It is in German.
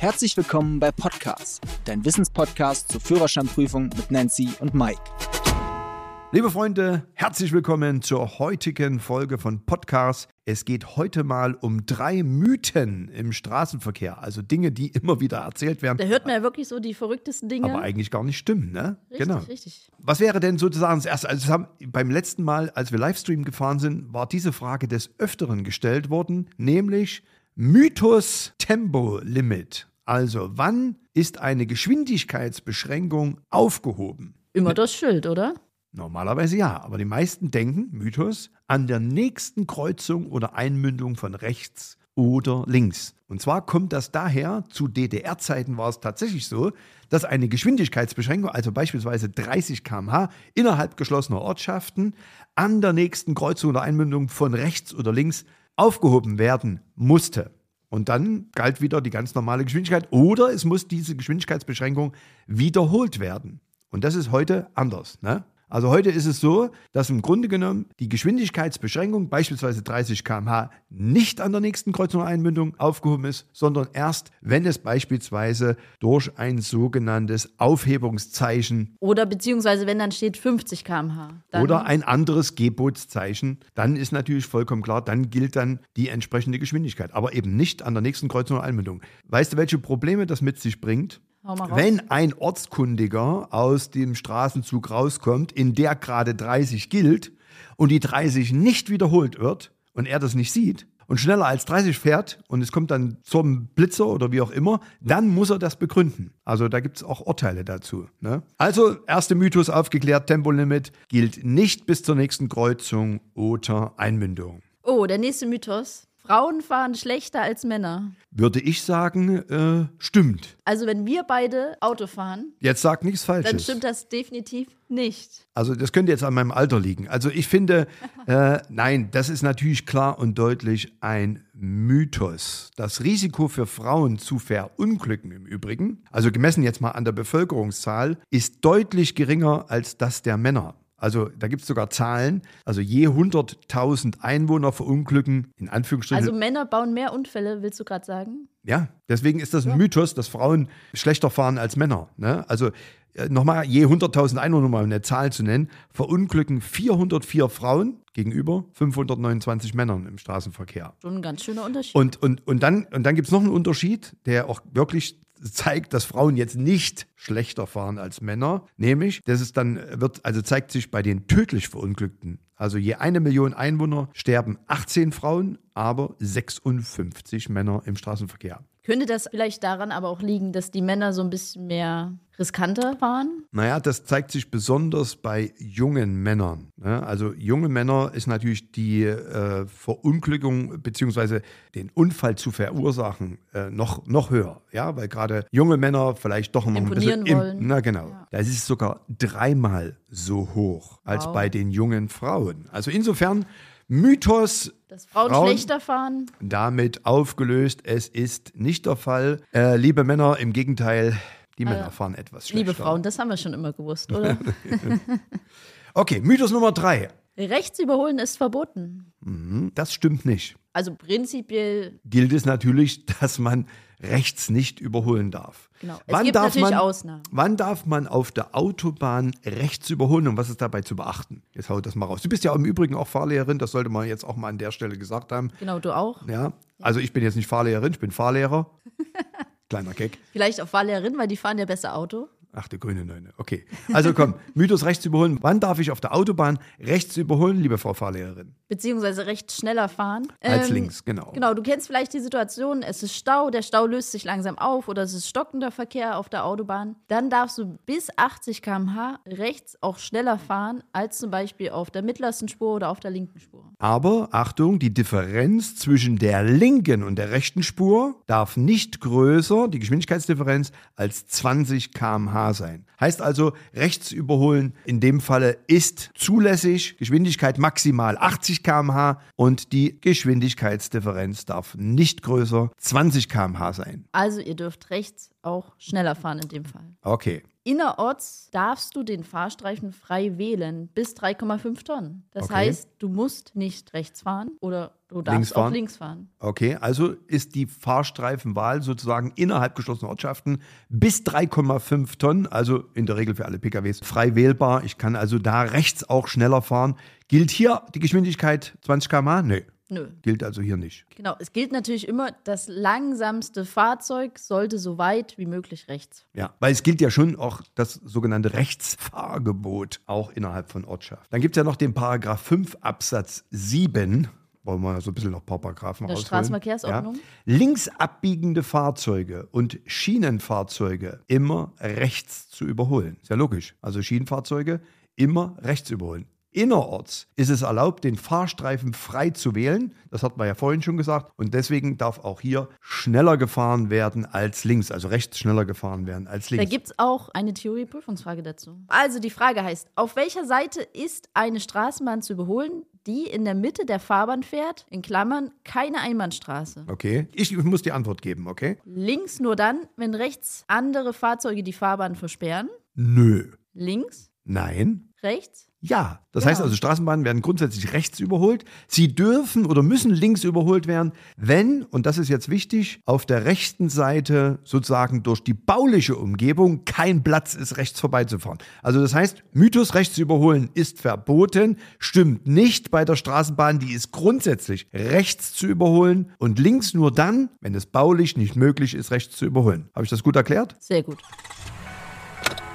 Herzlich willkommen bei Podcast, dein Wissenspodcast zur Führerscheinprüfung mit Nancy und Mike. Liebe Freunde, herzlich willkommen zur heutigen Folge von Podcast. Es geht heute mal um drei Mythen im Straßenverkehr, also Dinge, die immer wieder erzählt werden. Da hört man ja wirklich so die verrücktesten Dinge. Aber eigentlich gar nicht stimmen, ne? richtig, genau. richtig. Was wäre denn sozusagen das erste? Also, haben, beim letzten Mal, als wir Livestream gefahren sind, war diese Frage des Öfteren gestellt worden, nämlich Mythos Tempo Limit. Also, wann ist eine Geschwindigkeitsbeschränkung aufgehoben? Immer das Schild, oder? Normalerweise ja, aber die meisten denken, Mythos, an der nächsten Kreuzung oder Einmündung von rechts oder links. Und zwar kommt das daher, zu DDR-Zeiten war es tatsächlich so, dass eine Geschwindigkeitsbeschränkung, also beispielsweise 30 km/h innerhalb geschlossener Ortschaften, an der nächsten Kreuzung oder Einmündung von rechts oder links aufgehoben werden musste. Und dann galt wieder die ganz normale Geschwindigkeit oder es muss diese Geschwindigkeitsbeschränkung wiederholt werden. Und das ist heute anders. Ne? Also heute ist es so, dass im Grunde genommen die Geschwindigkeitsbeschränkung, beispielsweise 30 km/h, nicht an der nächsten Kreuzung oder Einmündung aufgehoben ist, sondern erst, wenn es beispielsweise durch ein sogenanntes Aufhebungszeichen Oder beziehungsweise wenn dann steht 50 km/h. Oder ein anderes Gebotszeichen, dann ist natürlich vollkommen klar, dann gilt dann die entsprechende Geschwindigkeit, aber eben nicht an der nächsten Kreuzung oder Einmündung. Weißt du, welche Probleme das mit sich bringt? Wenn ein Ortskundiger aus dem Straßenzug rauskommt, in der gerade 30 gilt und die 30 nicht wiederholt wird und er das nicht sieht und schneller als 30 fährt und es kommt dann zum Blitzer oder wie auch immer, dann muss er das begründen. Also da gibt es auch Urteile dazu. Ne? Also, erste Mythos aufgeklärt, Tempolimit gilt nicht bis zur nächsten Kreuzung oder Einmündung. Oh, der nächste Mythos. Frauen fahren schlechter als Männer. Würde ich sagen, äh, stimmt. Also wenn wir beide Auto fahren, Jetzt sagt nichts Falsches. dann stimmt das definitiv nicht. Also das könnte jetzt an meinem Alter liegen. Also ich finde, äh, nein, das ist natürlich klar und deutlich ein Mythos. Das Risiko für Frauen zu verunglücken im Übrigen, also gemessen jetzt mal an der Bevölkerungszahl, ist deutlich geringer als das der Männer. Also da gibt es sogar Zahlen, also je 100.000 Einwohner verunglücken, in Anführungsstrichen. Also Männer bauen mehr Unfälle, willst du gerade sagen? Ja, deswegen ist das ein Mythos, dass Frauen schlechter fahren als Männer. Ne? Also äh, nochmal, je 100.000 Einwohner, um mal eine Zahl zu nennen, verunglücken 404 Frauen gegenüber 529 Männern im Straßenverkehr. Schon ein ganz schöner Unterschied. Und, und, und dann, und dann gibt es noch einen Unterschied, der auch wirklich zeigt, dass Frauen jetzt nicht schlechter fahren als Männer, nämlich, dass es dann wird, also zeigt sich bei den tödlich Verunglückten. Also je eine Million Einwohner sterben 18 Frauen, aber 56 Männer im Straßenverkehr. Könnte das vielleicht daran aber auch liegen, dass die Männer so ein bisschen mehr riskanter fahren? Naja, das zeigt sich besonders bei jungen Männern. Ne? Also junge Männer ist natürlich die äh, Verunglückung bzw. den Unfall zu verursachen äh, noch, noch höher. Ja, weil gerade junge Männer vielleicht doch noch ein Imponieren bisschen. wollen. na genau. Ja. Das ist sogar dreimal so hoch als Wow. bei den jungen Frauen. Also insofern Mythos Dass Frauen, Frauen- schlechter fahren? damit aufgelöst. Es ist nicht der Fall. Äh, liebe Männer, im Gegenteil, die Männer fahren etwas schlechter. Liebe Frauen, das haben wir schon immer gewusst, oder? Okay, Mythos Nummer drei. Rechts überholen ist verboten. Hm, Das stimmt nicht. Also prinzipiell, Gilt es natürlich, dass man rechts nicht überholen darf. genau. Es gibt natürlich man, Ausnahmen. Wann darf man auf der Autobahn rechts überholen und was ist dabei zu beachten? Jetzt haut das mal raus. Du bist ja im Übrigen auch Fahrlehrerin, das sollte man jetzt auch mal an der Stelle gesagt haben. Genau, du auch. Ja, also ich bin jetzt nicht Fahrlehrerin, ich bin Fahrlehrer. Kleiner Gag. Vielleicht auch Fahrlehrerin, weil die fahren ja besser Auto. Ach, der grüne Neune. Okay. Also komm, Mythos rechts überholen. Wann darf ich auf der Autobahn rechts überholen, liebe Frau Fahrlehrerin? Beziehungsweise rechts schneller fahren. Als Ähm, links, genau. Genau, du kennst vielleicht die Situation, es ist Stau, der Stau löst sich langsam auf oder es ist stockender Verkehr auf der Autobahn. Dann darfst du bis 80 km/h rechts auch schneller fahren als zum Beispiel auf der mittlersten Spur oder auf der linken Spur. Aber Achtung, die Differenz zwischen der linken und der rechten Spur darf nicht größer, die Geschwindigkeitsdifferenz, als 20 km/h sein. Heißt also, rechts überholen in dem Falle ist zulässig, Geschwindigkeit maximal 80 km/h und die Geschwindigkeitsdifferenz darf nicht größer 20 km/h sein. Also ihr dürft rechts auch schneller fahren in dem Fall. Okay. Innerorts darfst du den Fahrstreifen frei wählen, bis 3,5 Tonnen. Das Okay. heißt, du musst nicht rechts fahren oder du darfst Links auch links fahren. Okay, also ist die Fahrstreifenwahl sozusagen innerhalb geschlossener Ortschaften bis 3,5 Tonnen, also in der Regel für alle PKWs, frei wählbar. Ich kann also da rechts auch schneller fahren. Gilt hier die Geschwindigkeit 20 km/h? Nö, Nö. gilt also hier nicht. Genau, es gilt natürlich immer, das langsamste Fahrzeug sollte so weit wie möglich rechts. Ja, weil es gilt ja schon auch das sogenannte Rechtsfahrgebot, auch innerhalb von Ortschaft. Dann gibt es ja noch den Paragraph 5 Absatz 7. Wollen wir so ein bisschen noch ein paar Paragraphen Der? Straßenverkehrsordnung. Ja. Links abbiegende Fahrzeuge und Schienenfahrzeuge immer rechts zu überholen. Ist ja logisch. Also Schienenfahrzeuge immer rechts überholen. Innerorts ist es erlaubt, den Fahrstreifen frei zu wählen. Das hat man ja vorhin schon gesagt. Und deswegen darf auch hier schneller gefahren werden als links. Also rechts schneller gefahren werden als Da links. gibt es auch eine Theorie-Prüfungsfrage dazu. Also die Frage heißt, auf welcher Seite ist eine Straßenbahn zu überholen, die in der Mitte der Fahrbahn fährt, in Klammern keine Einbahnstraße? Okay, ich muss die Antwort geben, okay? Links nur dann, wenn rechts andere Fahrzeuge die Fahrbahn versperren. Nö. Links, Nein. rechts. Ja, das Ja. heißt also, Straßenbahnen werden grundsätzlich rechts überholt. Sie dürfen oder müssen links überholt werden, wenn, und das ist jetzt wichtig, auf der rechten Seite sozusagen durch die bauliche Umgebung kein Platz ist, rechts vorbeizufahren. Also das heißt, Mythos rechts zu überholen ist verboten, stimmt nicht bei der Straßenbahn, die ist grundsätzlich rechts zu überholen und links nur dann, wenn es baulich nicht möglich ist, rechts zu überholen. Habe ich das gut erklärt? Sehr gut.